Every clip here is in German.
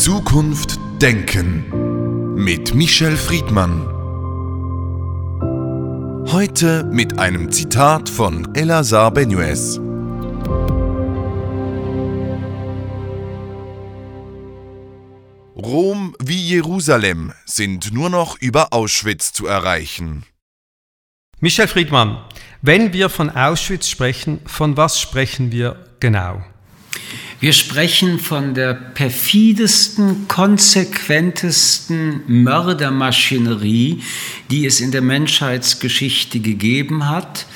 Zukunft Denken mit Michel Friedmann. Heute mit einem Zitat von Elazar Benuez. Rom wie Jerusalem sind nur noch über Auschwitz zu erreichen. Michel Friedmann, wenn wir von Auschwitz sprechen, von was sprechen wir genau? Wir sprechen von der perfidesten, konsequentesten Mördermaschinerie, die es in der Menschheitsgeschichte gegeben hat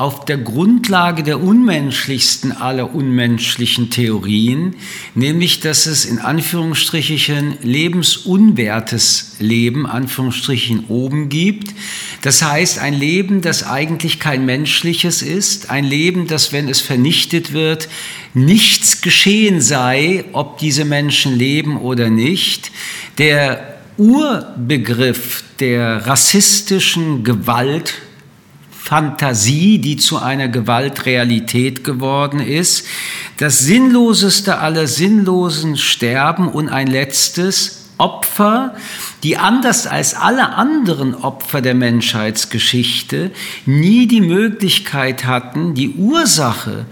auf der Grundlage der unmenschlichsten aller unmenschlichen Theorien, nämlich dass es in Anführungsstrichen lebensunwertes Leben, Anführungsstrichen oben gibt. Das heißt, ein Leben, das eigentlich kein menschliches ist, ein Leben, das, wenn es vernichtet wird, nichts geschehen sei, ob diese Menschen leben oder nicht. Der Urbegriff der rassistischen Gewalt Fantasie, die zu einer Gewaltrealität geworden ist. Das Sinnloseste aller Sinnlosen Sterben und ein letztes Opfer, die anders als alle anderen Opfer der Menschheitsgeschichte nie die Möglichkeit hatten, die Ursache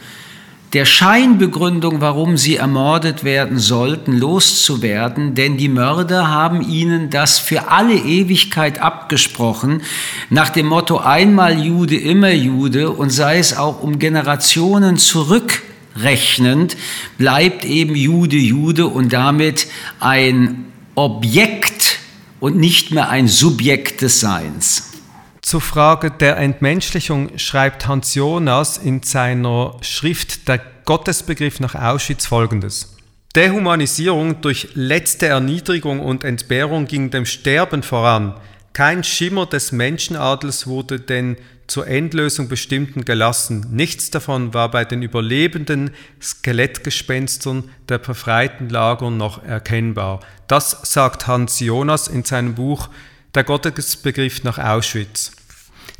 der Scheinbegründung, warum sie ermordet werden sollten, loszuwerden, denn die Mörder haben ihnen das für alle Ewigkeit abgesprochen, nach dem Motto einmal Jude, immer Jude. Und sei es auch um Generationen zurückrechnend, bleibt eben Jude Jude und damit ein Objekt und nicht mehr ein Subjekt des Seins. Zur Frage der Entmenschlichung schreibt Hans Jonas in seiner Schrift Der Gottesbegriff nach Auschwitz folgendes. Dehumanisierung durch letzte Erniedrigung und Entbehrung ging dem Sterben voran. Kein Schimmer des Menschenadels wurde den zur Endlösung bestimmten gelassen. Nichts davon war bei den überlebenden Skelettgespenstern der befreiten Lager noch erkennbar. Das sagt Hans Jonas in seinem Buch Der Gottesbegriff nach Auschwitz.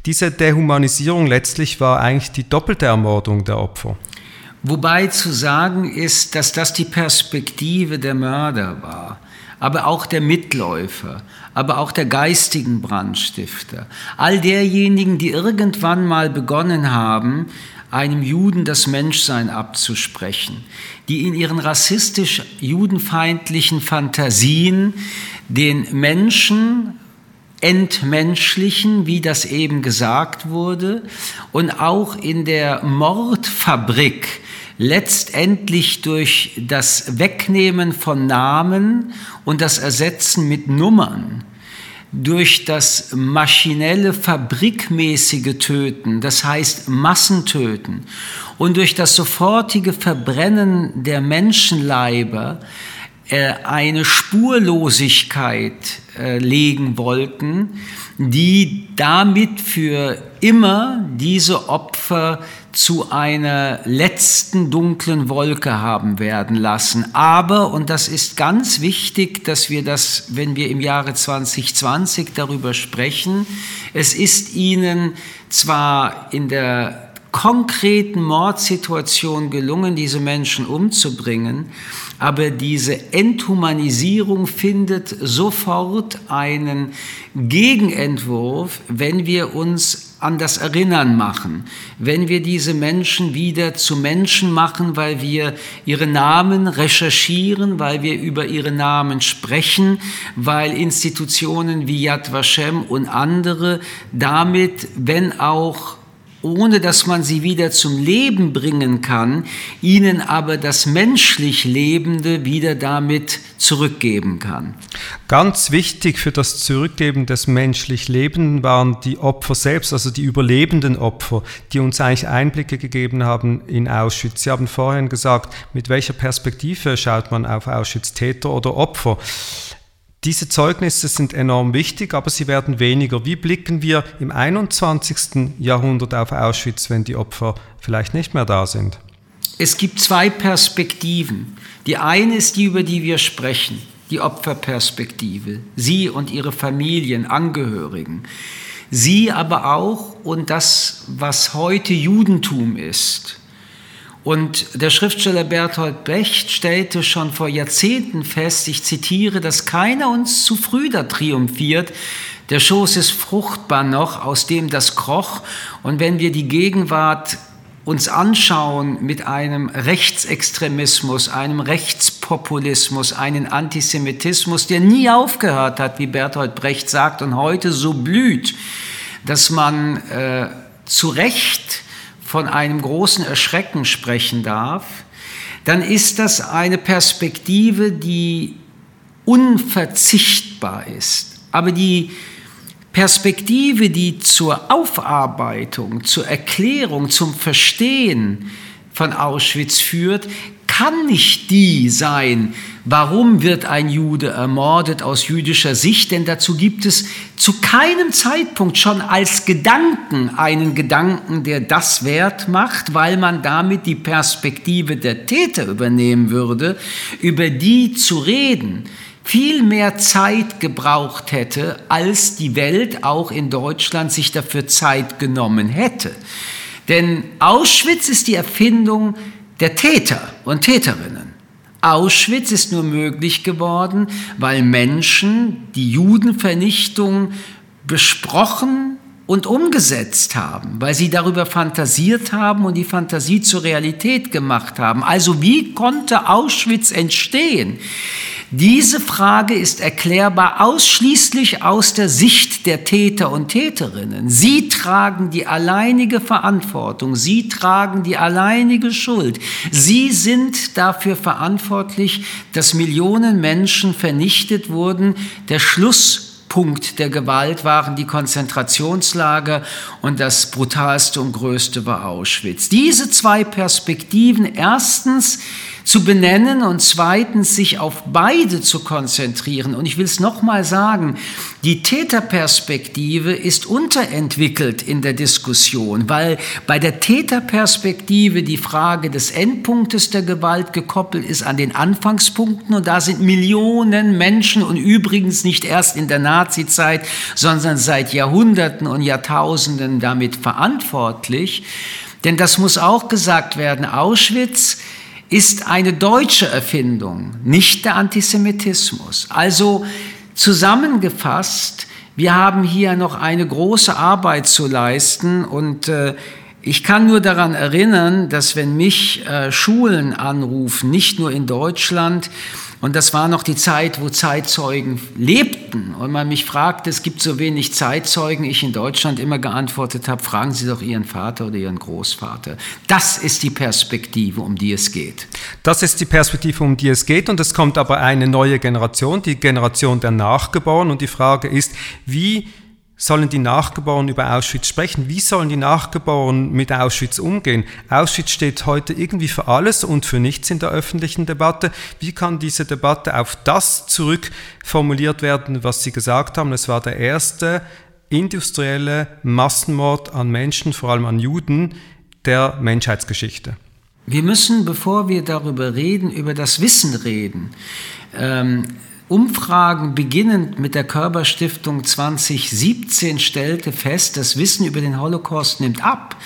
Diese Dehumanisierung letztlich war eigentlich die doppelte Ermordung der Opfer. Wobei zu sagen ist, dass das die Perspektive der Mörder war, aber auch der Mitläufer, aber auch der geistigen Brandstifter, all derjenigen, die irgendwann mal begonnen haben, einem Juden das Menschsein abzusprechen, die in ihren rassistisch judenfeindlichen Fantasien den Menschen entmenschlichen, wie das eben gesagt wurde, und auch in der Mordfabrik letztendlich durch das Wegnehmen von Namen und das Ersetzen mit Nummern, durch das maschinelle, fabrikmäßige Töten, das heißt Massentöten, und durch das sofortige Verbrennen der Menschenleiber äh, eine Spurlosigkeit äh, legen wollten, die damit für immer diese Opfer zu einer letzten dunklen Wolke haben werden lassen. Aber, und das ist ganz wichtig, dass wir das, wenn wir im Jahre 2020 darüber sprechen, es ist ihnen zwar in der konkreten Mordsituation gelungen, diese Menschen umzubringen, aber diese Enthumanisierung findet sofort einen Gegenentwurf, wenn wir uns an das Erinnern machen, wenn wir diese Menschen wieder zu Menschen machen, weil wir ihre Namen recherchieren, weil wir über ihre Namen sprechen, weil Institutionen wie Yad Vashem und andere damit, wenn auch ohne dass man sie wieder zum Leben bringen kann, ihnen aber das menschlich Lebende wieder damit zurückgeben kann. Ganz wichtig für das Zurückgeben des menschlich Lebenden waren die Opfer selbst, also die überlebenden Opfer, die uns eigentlich Einblicke gegeben haben in Auschwitz. Sie haben vorhin gesagt, mit welcher Perspektive schaut man auf Auschwitz, Täter oder Opfer. Diese Zeugnisse sind enorm wichtig, aber sie werden weniger. Wie blicken wir im 21. Jahrhundert auf Auschwitz, wenn die Opfer vielleicht nicht mehr da sind? Es gibt zwei Perspektiven. Die eine ist die, über die wir sprechen, die Opferperspektive. Sie und ihre Familien, Angehörigen. Sie aber auch und das, was heute Judentum ist Und der Schriftsteller Bertolt Brecht stellte schon vor Jahrzehnten fest, ich zitiere, dass keiner uns zu früh da triumphiert. Der Schoß ist fruchtbar noch, aus dem das kroch. Und wenn wir die Gegenwart uns anschauen mit einem Rechtsextremismus, einem Rechtspopulismus, einem Antisemitismus, der nie aufgehört hat, wie Bertolt Brecht sagt, und heute so blüht, dass man äh, zu Recht von einem großen Erschrecken sprechen darf, dann ist das eine Perspektive, die unverzichtbar ist. Aber die Perspektive, die zur Aufarbeitung, zur Erklärung, zum Verstehen von Auschwitz führt, kann nicht die sein, warum wird ein Jude ermordet aus jüdischer Sicht, denn dazu gibt es zu keinem Zeitpunkt schon als Gedanken einen Gedanken, der das wert macht, weil man damit die Perspektive der Täter übernehmen würde, über die zu reden viel mehr Zeit gebraucht hätte, als die Welt auch in Deutschland sich dafür Zeit genommen hätte. Denn Auschwitz ist die Erfindung der Täter und Täterinnen. Auschwitz ist nur möglich geworden, weil Menschen die Judenvernichtung besprochen und umgesetzt haben, weil sie darüber fantasiert haben und die Fantasie zur Realität gemacht haben. Also wie konnte Auschwitz entstehen? Diese Frage ist erklärbar ausschließlich aus der Sicht der Täter und Täterinnen. Sie tragen die alleinige Verantwortung, sie tragen die alleinige Schuld. Sie sind dafür verantwortlich, dass Millionen Menschen vernichtet wurden. Der Schlusspunkt der Gewalt waren die Konzentrationslager und das brutalste und größte war Auschwitz. Diese zwei Perspektiven, erstens zu benennen und zweitens sich auf beide zu konzentrieren. Und ich will es nochmal sagen, die Täterperspektive ist unterentwickelt in der Diskussion, weil bei der Täterperspektive die Frage des Endpunktes der Gewalt gekoppelt ist an den Anfangspunkten und da sind Millionen Menschen und übrigens nicht erst in der Nazizeit, sondern seit Jahrhunderten und Jahrtausenden damit verantwortlich. Denn das muss auch gesagt werden, Auschwitz ist eine deutsche Erfindung, nicht der Antisemitismus. Also zusammengefasst, wir haben hier noch eine große Arbeit zu leisten und äh, ich kann nur daran erinnern, dass wenn mich äh, Schulen anrufen, nicht nur in Deutschland, und das war noch die Zeit, wo Zeitzeugen lebten. Und man mich fragte, es gibt so wenig Zeitzeugen, ich in Deutschland immer geantwortet habe, fragen Sie doch Ihren Vater oder Ihren Großvater. Das ist die Perspektive, um die es geht. Das ist die Perspektive, um die es geht. Und es kommt aber eine neue Generation, die Generation der Nachgeborenen. Und die Frage ist, wie sollen die Nachgeborenen über Auschwitz sprechen? Wie sollen die Nachgeborenen mit Auschwitz umgehen? Auschwitz steht heute irgendwie für alles und für nichts in der öffentlichen Debatte. Wie kann diese Debatte auf das zurückformuliert werden, was Sie gesagt haben? Es war der erste industrielle Massenmord an Menschen, vor allem an Juden, der Menschheitsgeschichte. Wir müssen, bevor wir darüber reden, über das Wissen reden. Ähm, Umfragen beginnend mit der Körperstiftung 2017 stellte fest, das Wissen über den Holocaust nimmt ab.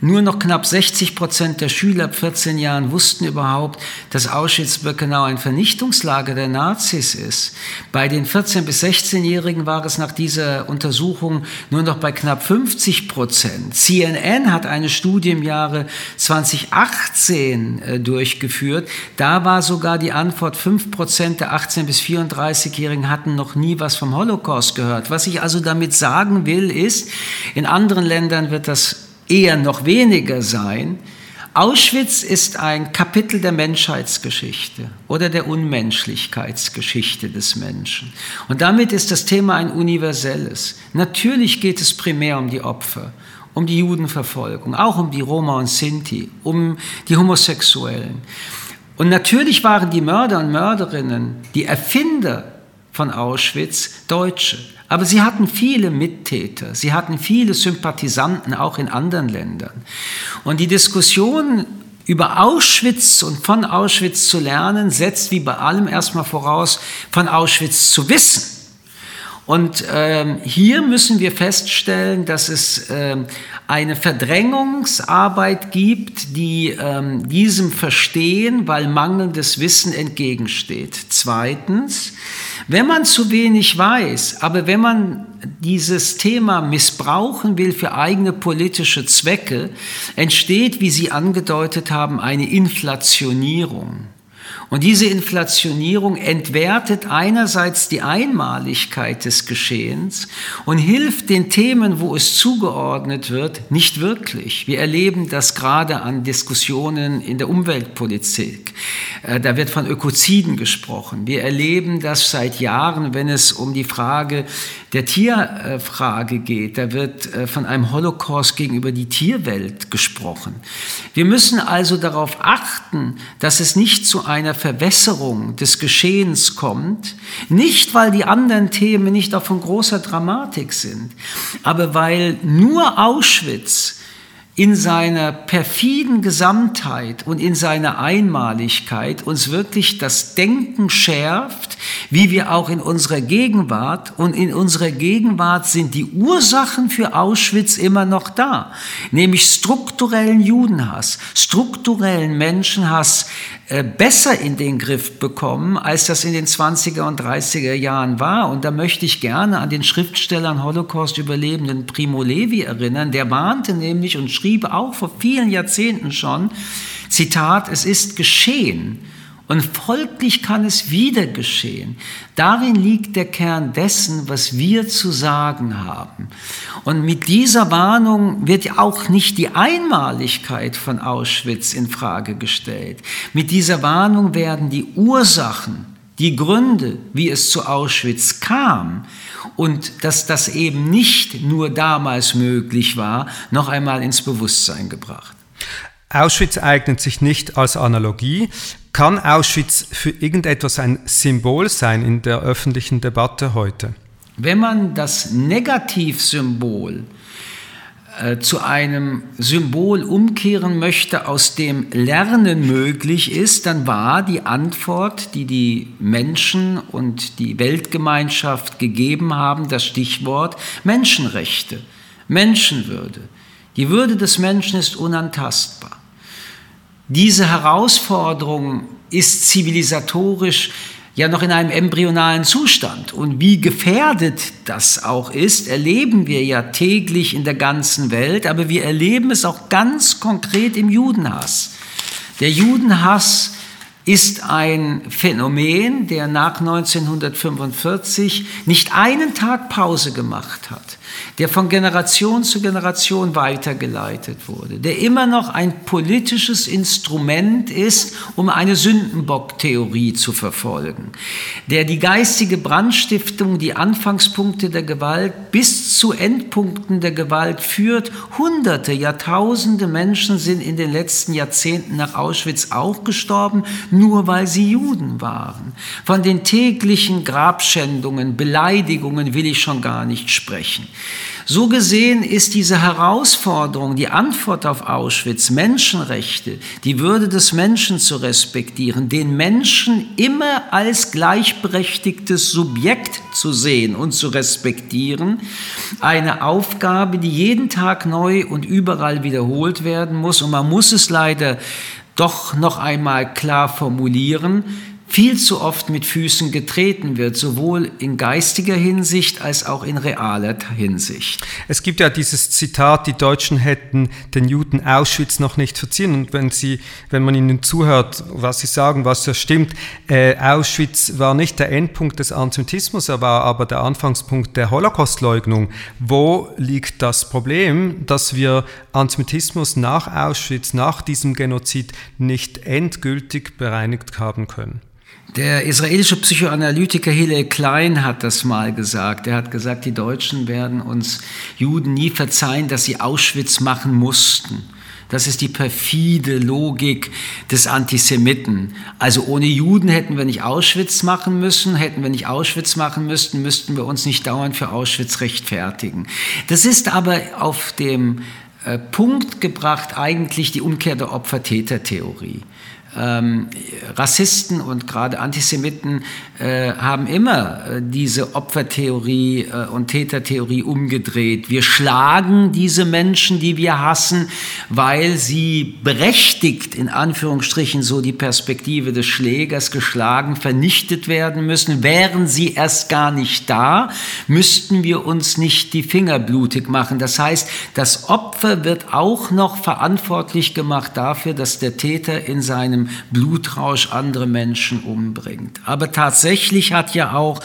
Nur noch knapp 60 Prozent der Schüler ab 14 Jahren wussten überhaupt, dass Auschwitz-Birkenau ein Vernichtungslager der Nazis ist. Bei den 14- bis 16-Jährigen war es nach dieser Untersuchung nur noch bei knapp 50 Prozent. CNN hat eine Studie im Jahre 2018 äh, durchgeführt. Da war sogar die Antwort, 5 Prozent der 18- bis 34-Jährigen hatten noch nie was vom Holocaust gehört. Was ich also damit sagen will, ist, in anderen Ländern wird das eher noch weniger sein. Auschwitz ist ein Kapitel der Menschheitsgeschichte oder der Unmenschlichkeitsgeschichte des Menschen. Und damit ist das Thema ein universelles. Natürlich geht es primär um die Opfer, um die Judenverfolgung, auch um die Roma und Sinti, um die Homosexuellen. Und natürlich waren die Mörder und Mörderinnen, die Erfinder von Auschwitz, Deutsche. Aber sie hatten viele Mittäter, sie hatten viele Sympathisanten auch in anderen Ländern. Und die Diskussion über Auschwitz und von Auschwitz zu lernen, setzt wie bei allem erstmal voraus, von Auschwitz zu wissen. Und ähm, hier müssen wir feststellen, dass es ähm, eine Verdrängungsarbeit gibt, die ähm, diesem Verstehen, weil mangelndes Wissen entgegensteht. Zweitens, wenn man zu wenig weiß, aber wenn man dieses Thema missbrauchen will für eigene politische Zwecke, entsteht, wie Sie angedeutet haben, eine Inflationierung. Und diese Inflationierung entwertet einerseits die Einmaligkeit des Geschehens und hilft den Themen, wo es zugeordnet wird, nicht wirklich. Wir erleben das gerade an Diskussionen in der Umweltpolitik. Äh, da wird von Ökoziden gesprochen. Wir erleben das seit Jahren, wenn es um die Frage der Tierfrage geht. Da wird äh, von einem Holocaust gegenüber die Tierwelt gesprochen. Wir müssen also darauf achten, dass es nicht zu einer Verwässerung des Geschehens kommt, nicht weil die anderen Themen nicht auch von großer Dramatik sind, aber weil nur Auschwitz in seiner perfiden Gesamtheit und in seiner Einmaligkeit uns wirklich das Denken schärft, wie wir auch in unserer Gegenwart. Und in unserer Gegenwart sind die Ursachen für Auschwitz immer noch da, nämlich strukturellen Judenhass, strukturellen Menschenhass besser in den Griff bekommen, als das in den 20er und 30er Jahren war. Und da möchte ich gerne an den Schriftstellern Holocaust-Überlebenden Primo Levi erinnern, der warnte nämlich und schrieb auch vor vielen Jahrzehnten schon, Zitat, es ist geschehen. Und folglich kann es wieder geschehen. Darin liegt der Kern dessen, was wir zu sagen haben. Und mit dieser Warnung wird auch nicht die Einmaligkeit von Auschwitz in Frage gestellt. Mit dieser Warnung werden die Ursachen, die Gründe, wie es zu Auschwitz kam und dass das eben nicht nur damals möglich war, noch einmal ins Bewusstsein gebracht. Auschwitz eignet sich nicht als Analogie. Kann Auschwitz für irgendetwas ein Symbol sein in der öffentlichen Debatte heute? Wenn man das Negativsymbol äh, zu einem Symbol umkehren möchte, aus dem Lernen möglich ist, dann war die Antwort, die die Menschen und die Weltgemeinschaft gegeben haben, das Stichwort Menschenrechte, Menschenwürde. Die Würde des Menschen ist unantastbar. Diese Herausforderung ist zivilisatorisch ja noch in einem embryonalen Zustand. Und wie gefährdet das auch ist, erleben wir ja täglich in der ganzen Welt, aber wir erleben es auch ganz konkret im Judenhass. Der Judenhass ist ein Phänomen, der nach 1945 nicht einen Tag Pause gemacht hat der von Generation zu Generation weitergeleitet wurde, der immer noch ein politisches Instrument ist, um eine Sündenbock-Theorie zu verfolgen, der die geistige Brandstiftung, die Anfangspunkte der Gewalt bis zu Endpunkten der Gewalt führt. Hunderte, Jahrtausende Menschen sind in den letzten Jahrzehnten nach Auschwitz auch gestorben, nur weil sie Juden waren. Von den täglichen Grabschändungen, Beleidigungen will ich schon gar nicht sprechen. So gesehen ist diese Herausforderung, die Antwort auf Auschwitz, Menschenrechte, die Würde des Menschen zu respektieren, den Menschen immer als gleichberechtigtes Subjekt zu sehen und zu respektieren, eine Aufgabe, die jeden Tag neu und überall wiederholt werden muss. Und man muss es leider doch noch einmal klar formulieren, viel zu oft mit Füßen getreten wird, sowohl in geistiger Hinsicht als auch in realer Hinsicht. Es gibt ja dieses Zitat, die Deutschen hätten den Juden Auschwitz noch nicht verziehen. Und wenn, sie, wenn man ihnen zuhört, was sie sagen, was ja stimmt, äh, Auschwitz war nicht der Endpunkt des Antisemitismus, er war aber der Anfangspunkt der Holocaustleugnung. Wo liegt das Problem, dass wir Antisemitismus nach Auschwitz, nach diesem Genozid nicht endgültig bereinigt haben können? Der israelische Psychoanalytiker Hillel Klein hat das mal gesagt. Er hat gesagt, die Deutschen werden uns Juden nie verzeihen, dass sie Auschwitz machen mussten. Das ist die perfide Logik des Antisemiten. Also ohne Juden hätten wir nicht Auschwitz machen müssen, hätten wir nicht Auschwitz machen müssten, müssten wir uns nicht dauernd für Auschwitz rechtfertigen. Das ist aber auf dem äh, Punkt gebracht eigentlich die Umkehr der Opfer-Täter-Theorie. Ähm, Rassisten und gerade Antisemiten äh, haben immer äh, diese Opfertheorie äh, und Tätertheorie umgedreht. Wir schlagen diese Menschen, die wir hassen, weil sie berechtigt, in Anführungsstrichen so die Perspektive des Schlägers, geschlagen, vernichtet werden müssen. Wären sie erst gar nicht da, müssten wir uns nicht die Finger blutig machen. Das heißt, das Opfer wird auch noch verantwortlich gemacht dafür, dass der Täter in seinem Blutrausch andere Menschen umbringt. Aber tatsächlich hat ja auch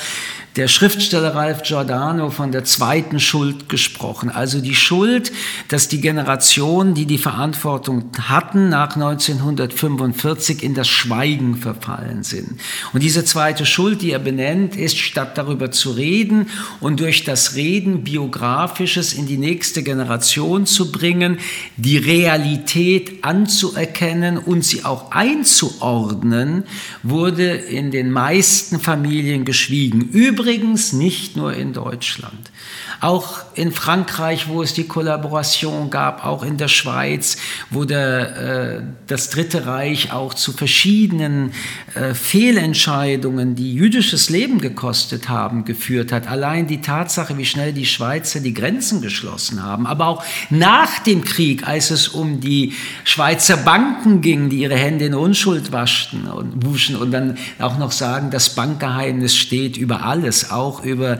der Schriftsteller Ralph Giordano von der zweiten Schuld gesprochen. Also die Schuld, dass die Generationen, die die Verantwortung hatten, nach 1945 in das Schweigen verfallen sind. Und diese zweite Schuld, die er benennt, ist, statt darüber zu reden und durch das Reden biografisches in die nächste Generation zu bringen, die Realität anzuerkennen und sie auch einzuordnen, wurde in den meisten Familien geschwiegen. Übrigens Übrigens nicht nur in Deutschland. Auch in Frankreich, wo es die Kollaboration gab, auch in der Schweiz, wo der, äh, das Dritte Reich auch zu verschiedenen äh, Fehlentscheidungen, die jüdisches Leben gekostet haben, geführt hat. Allein die Tatsache, wie schnell die Schweizer die Grenzen geschlossen haben, aber auch nach dem Krieg, als es um die Schweizer Banken ging, die ihre Hände in Unschuld waschten und wuschen und dann auch noch sagen, das Bankgeheimnis steht über alles, auch über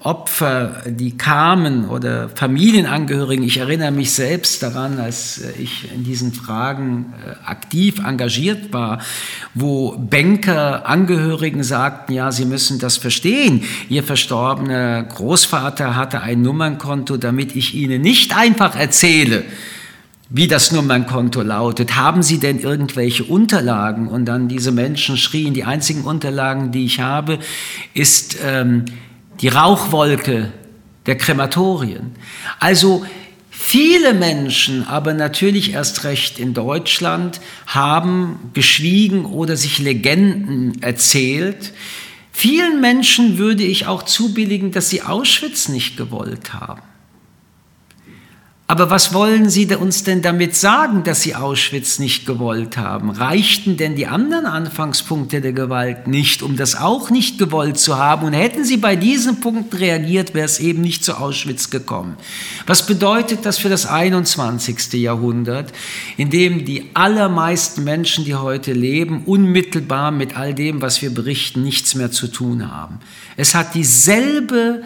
Opfer, die kamen oder Familienangehörigen. Ich erinnere mich selbst daran, als ich in diesen Fragen äh, aktiv engagiert war, wo Banker Angehörigen sagten, ja, sie müssen das verstehen. Ihr verstorbener Großvater hatte ein Nummernkonto, damit ich Ihnen nicht einfach erzähle, wie das Nummernkonto lautet. Haben Sie denn irgendwelche Unterlagen? Und dann diese Menschen schrien, die einzigen Unterlagen, die ich habe, ist ähm, die Rauchwolke der Krematorien. Also viele Menschen, aber natürlich erst recht in Deutschland, haben geschwiegen oder sich Legenden erzählt. Vielen Menschen würde ich auch zubilligen, dass sie Auschwitz nicht gewollt haben. Aber was wollen Sie uns denn damit sagen, dass Sie Auschwitz nicht gewollt haben? Reichten denn die anderen Anfangspunkte der Gewalt nicht, um das auch nicht gewollt zu haben? Und hätten Sie bei diesen Punkten reagiert, wäre es eben nicht zu Auschwitz gekommen. Was bedeutet das für das 21. Jahrhundert, in dem die allermeisten Menschen, die heute leben, unmittelbar mit all dem, was wir berichten, nichts mehr zu tun haben? Es hat dieselbe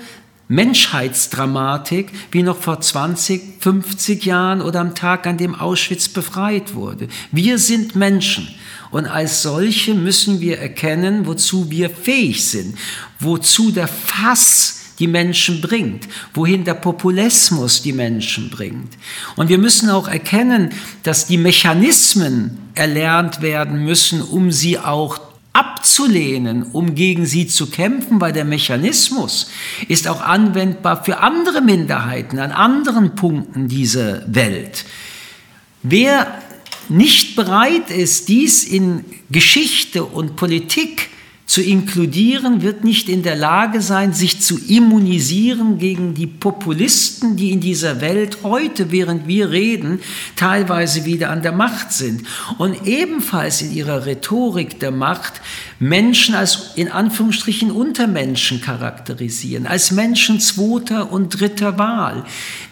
Menschheitsdramatik wie noch vor 20, 50 Jahren oder am Tag, an dem Auschwitz befreit wurde. Wir sind Menschen und als solche müssen wir erkennen, wozu wir fähig sind, wozu der Fass die Menschen bringt, wohin der Populismus die Menschen bringt. Und wir müssen auch erkennen, dass die Mechanismen erlernt werden müssen, um sie auch abzulehnen, um gegen sie zu kämpfen, weil der Mechanismus ist auch anwendbar für andere Minderheiten an anderen Punkten dieser Welt. Wer nicht bereit ist, dies in Geschichte und Politik zu inkludieren, wird nicht in der Lage sein, sich zu immunisieren gegen die Populisten, die in dieser Welt heute, während wir reden, teilweise wieder an der Macht sind. Und ebenfalls in ihrer Rhetorik der Macht Menschen als in Anführungsstrichen Untermenschen charakterisieren, als Menschen zweiter und dritter Wahl,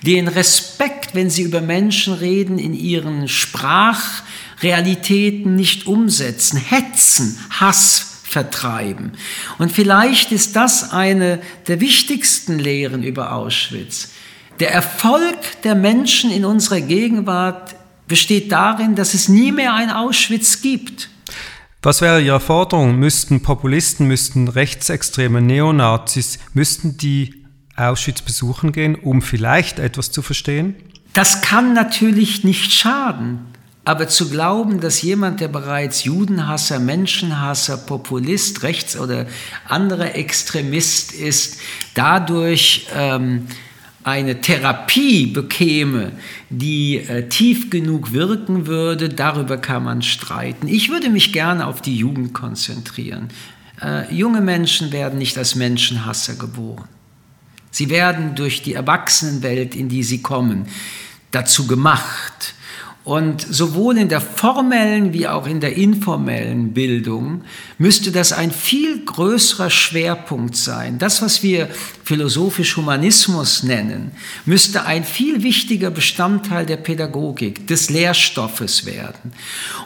den Respekt, wenn sie über Menschen reden, in ihren Sprachrealitäten nicht umsetzen, hetzen, Hass vertreiben. Und vielleicht ist das eine der wichtigsten Lehren über Auschwitz. Der Erfolg der Menschen in unserer Gegenwart besteht darin, dass es nie mehr ein Auschwitz gibt. Was wäre Ihre Forderung? Müssten Populisten, müssten rechtsextreme Neonazis, müssten die Auschwitz besuchen gehen, um vielleicht etwas zu verstehen? Das kann natürlich nicht schaden. Aber zu glauben, dass jemand, der bereits Judenhasser, Menschenhasser, Populist, Rechts- oder anderer Extremist ist, dadurch ähm, eine Therapie bekäme, die äh, tief genug wirken würde, darüber kann man streiten. Ich würde mich gerne auf die Jugend konzentrieren. Äh, junge Menschen werden nicht als Menschenhasser geboren. Sie werden durch die Erwachsenenwelt, in die sie kommen, dazu gemacht Und sowohl in der formellen wie auch in der informellen Bildung müsste das ein viel größerer Schwerpunkt sein. Das, was wir philosophisch Humanismus nennen, müsste ein viel wichtiger Bestandteil der Pädagogik, des Lehrstoffes werden.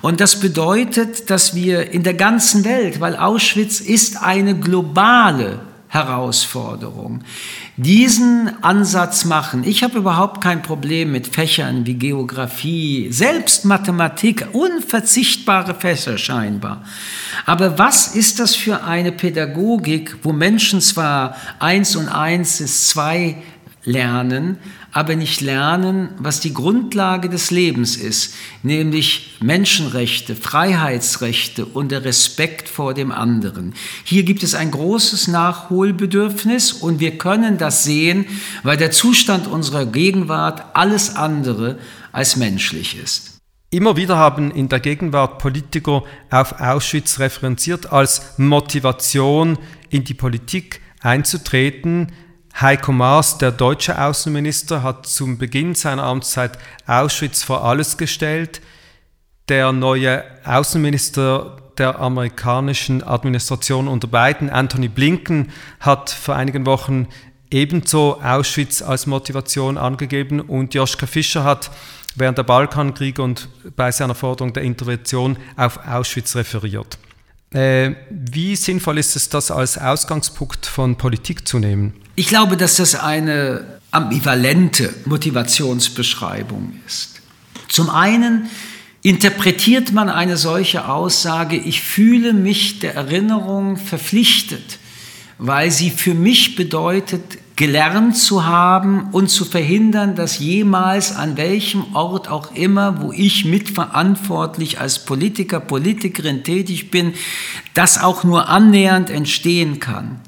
Und das bedeutet, dass wir in der ganzen Welt, weil Auschwitz ist eine globale Herausforderung. Diesen Ansatz machen. Ich habe überhaupt kein Problem mit Fächern wie Geografie, selbst Mathematik, unverzichtbare Fächer scheinbar. Aber was ist das für eine Pädagogik, wo Menschen zwar eins und eins ist zwei lernen, aber nicht lernen, was die Grundlage des Lebens ist, nämlich Menschenrechte, Freiheitsrechte und der Respekt vor dem anderen. Hier gibt es ein großes Nachholbedürfnis und wir können das sehen, weil der Zustand unserer Gegenwart alles andere als menschlich ist. Immer wieder haben in der Gegenwart Politiker auf Auschwitz referenziert als Motivation in die Politik einzutreten, Heiko Maas, der deutsche Außenminister, hat zum Beginn seiner Amtszeit Auschwitz vor alles gestellt. Der neue Außenminister der amerikanischen Administration unter Biden, Anthony Blinken, hat vor einigen Wochen ebenso Auschwitz als Motivation angegeben und Joschka Fischer hat während der Balkankriege und bei seiner Forderung der Intervention auf Auschwitz referiert. Äh, wie sinnvoll ist es, das als Ausgangspunkt von Politik zu nehmen? Ich glaube, dass das eine ambivalente Motivationsbeschreibung ist. Zum einen interpretiert man eine solche Aussage, ich fühle mich der Erinnerung verpflichtet, weil sie für mich bedeutet, gelernt zu haben und zu verhindern, dass jemals an welchem Ort auch immer, wo ich mitverantwortlich als Politiker, Politikerin tätig bin, das auch nur annähernd entstehen kann.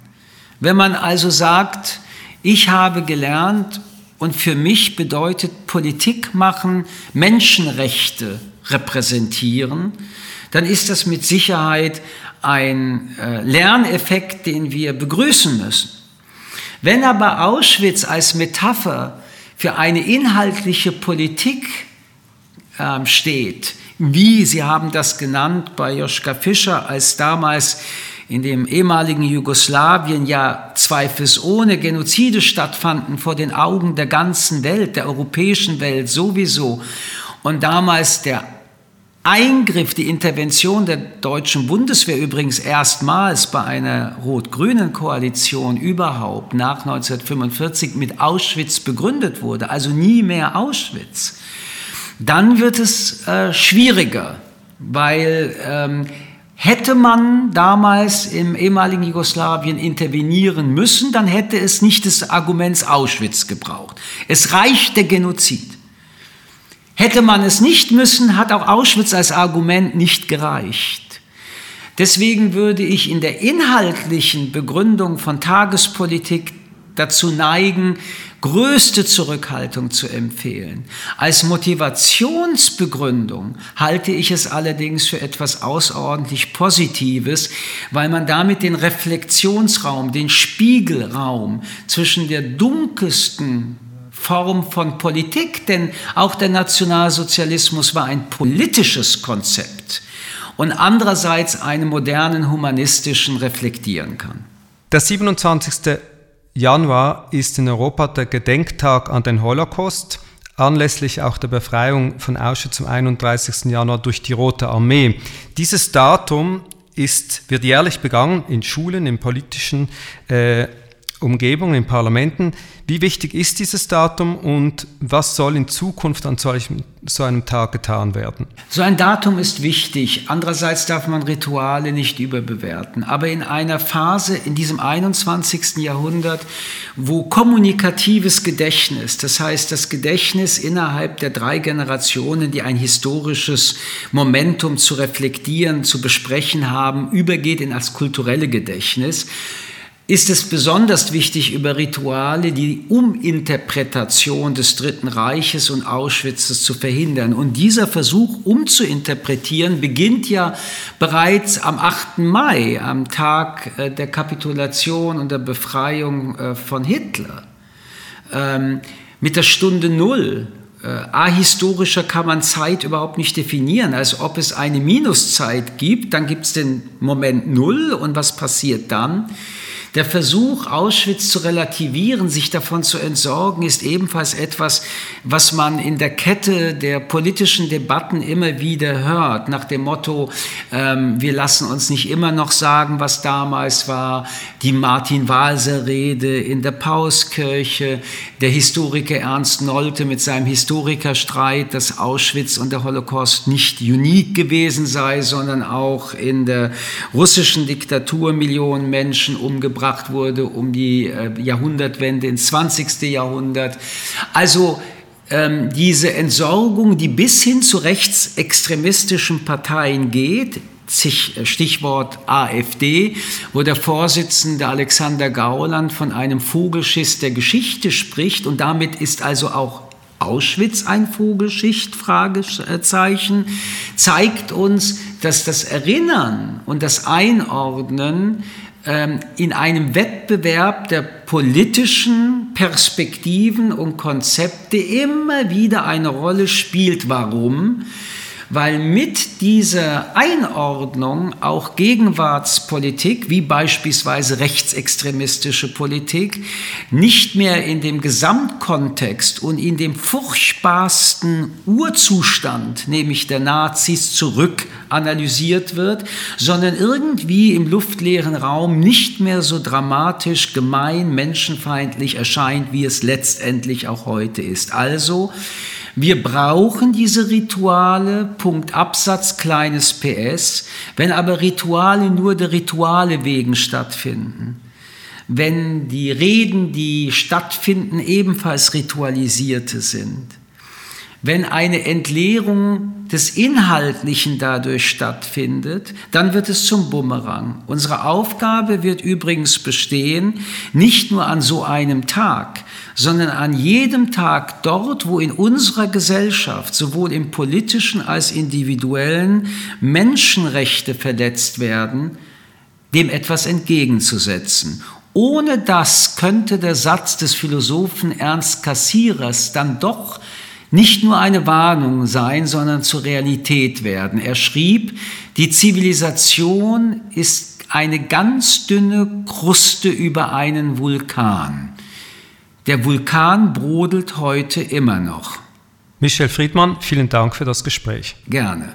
Wenn man also sagt, ich habe gelernt und für mich bedeutet Politik machen, Menschenrechte repräsentieren, dann ist das mit Sicherheit ein äh, Lerneffekt, den wir begrüßen müssen. Wenn aber Auschwitz als Metapher für eine inhaltliche Politik äh, steht, wie Sie haben das genannt bei Joschka Fischer, als damals in dem ehemaligen Jugoslawien ja zweifelsohne Genozide stattfanden vor den Augen der ganzen Welt, der europäischen Welt sowieso. Und damals der Eingriff, die Intervention der deutschen Bundeswehr übrigens erstmals bei einer rot-grünen Koalition überhaupt nach 1945 mit Auschwitz begründet wurde, also nie mehr Auschwitz, dann wird es äh, schwieriger, weil ähm, hätte man damals im ehemaligen Jugoslawien intervenieren müssen, dann hätte es nicht des Arguments Auschwitz gebraucht. Es reicht der Genozid. Hätte man es nicht müssen, hat auch Auschwitz als Argument nicht gereicht. Deswegen würde ich in der inhaltlichen Begründung von Tagespolitik dazu neigen, größte Zurückhaltung zu empfehlen. Als Motivationsbegründung halte ich es allerdings für etwas außerordentlich Positives, weil man damit den Reflexionsraum, den Spiegelraum zwischen der dunkelsten Form von Politik, denn auch der Nationalsozialismus war ein politisches Konzept und andererseits einen modernen humanistischen reflektieren kann. Der 27. Januar ist in Europa der Gedenktag an den Holocaust, anlässlich auch der Befreiung von Auschwitz am 31. Januar durch die Rote Armee. Dieses Datum ist, wird jährlich begangen in Schulen, in politischen äh, Umgebungen, in Parlamenten. Wie wichtig ist dieses Datum und was soll in Zukunft an solchem, so einem Tag getan werden? So ein Datum ist wichtig. Andererseits darf man Rituale nicht überbewerten. Aber in einer Phase in diesem 21. Jahrhundert, wo kommunikatives Gedächtnis, das heißt das Gedächtnis innerhalb der drei Generationen, die ein historisches Momentum zu reflektieren, zu besprechen haben, übergeht in das kulturelle Gedächtnis, ist es besonders wichtig, über Rituale die Uminterpretation des Dritten Reiches und Auschwitzes zu verhindern. Und dieser Versuch umzuinterpretieren beginnt ja bereits am 8. Mai, am Tag äh, der Kapitulation und der Befreiung äh, von Hitler, ähm, mit der Stunde Null äh, ahistorischer kann man Zeit überhaupt nicht definieren, als ob es eine Minuszeit gibt, dann gibt es den Moment Null und was passiert dann? Der Versuch, Auschwitz zu relativieren, sich davon zu entsorgen, ist ebenfalls etwas, was man in der Kette der politischen Debatten immer wieder hört, nach dem Motto, ähm, wir lassen uns nicht immer noch sagen, was damals war, die Martin-Walser-Rede in der Pauskirche, der Historiker Ernst Nolte mit seinem Historikerstreit, dass Auschwitz und der Holocaust nicht unique gewesen sei, sondern auch in der russischen Diktatur Millionen Menschen umgebracht gebracht wurde um die äh, Jahrhundertwende ins 20. Jahrhundert. Also ähm, diese Entsorgung, die bis hin zu rechtsextremistischen Parteien geht, äh, Stichwort AfD, wo der Vorsitzende Alexander Gauland von einem Vogelschiss der Geschichte spricht und damit ist also auch Auschwitz ein Vogelschicht, Fragezeichen, zeigt uns, dass das Erinnern und das Einordnen in einem Wettbewerb der politischen Perspektiven und Konzepte immer wieder eine Rolle spielt. Warum? Weil mit dieser Einordnung auch Gegenwartspolitik, wie beispielsweise rechtsextremistische Politik, nicht mehr in dem Gesamtkontext und in dem furchtbarsten Urzustand, nämlich der Nazis, zurück analysiert wird, sondern irgendwie im luftleeren Raum nicht mehr so dramatisch, gemein, menschenfeindlich erscheint, wie es letztendlich auch heute ist. Also, wir brauchen diese Rituale, Punkt Absatz, kleines PS. Wenn aber Rituale nur der Rituale wegen stattfinden, wenn die Reden, die stattfinden, ebenfalls ritualisierte sind, wenn eine Entleerung des Inhaltlichen dadurch stattfindet, dann wird es zum Bumerang. Unsere Aufgabe wird übrigens bestehen, nicht nur an so einem Tag, sondern an jedem Tag dort, wo in unserer Gesellschaft, sowohl im politischen als individuellen, Menschenrechte verletzt werden, dem etwas entgegenzusetzen. Ohne das könnte der Satz des Philosophen Ernst Cassierers dann doch nicht nur eine Warnung sein, sondern zur Realität werden. Er schrieb, die Zivilisation ist eine ganz dünne Kruste über einen Vulkan. Der Vulkan brodelt heute immer noch. Michel Friedmann, vielen Dank für das Gespräch. Gerne.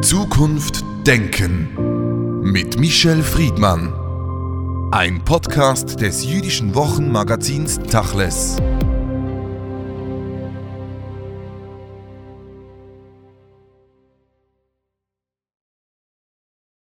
Zukunft Denken mit Michel Friedmann. Ein Podcast des jüdischen Wochenmagazins Tachles.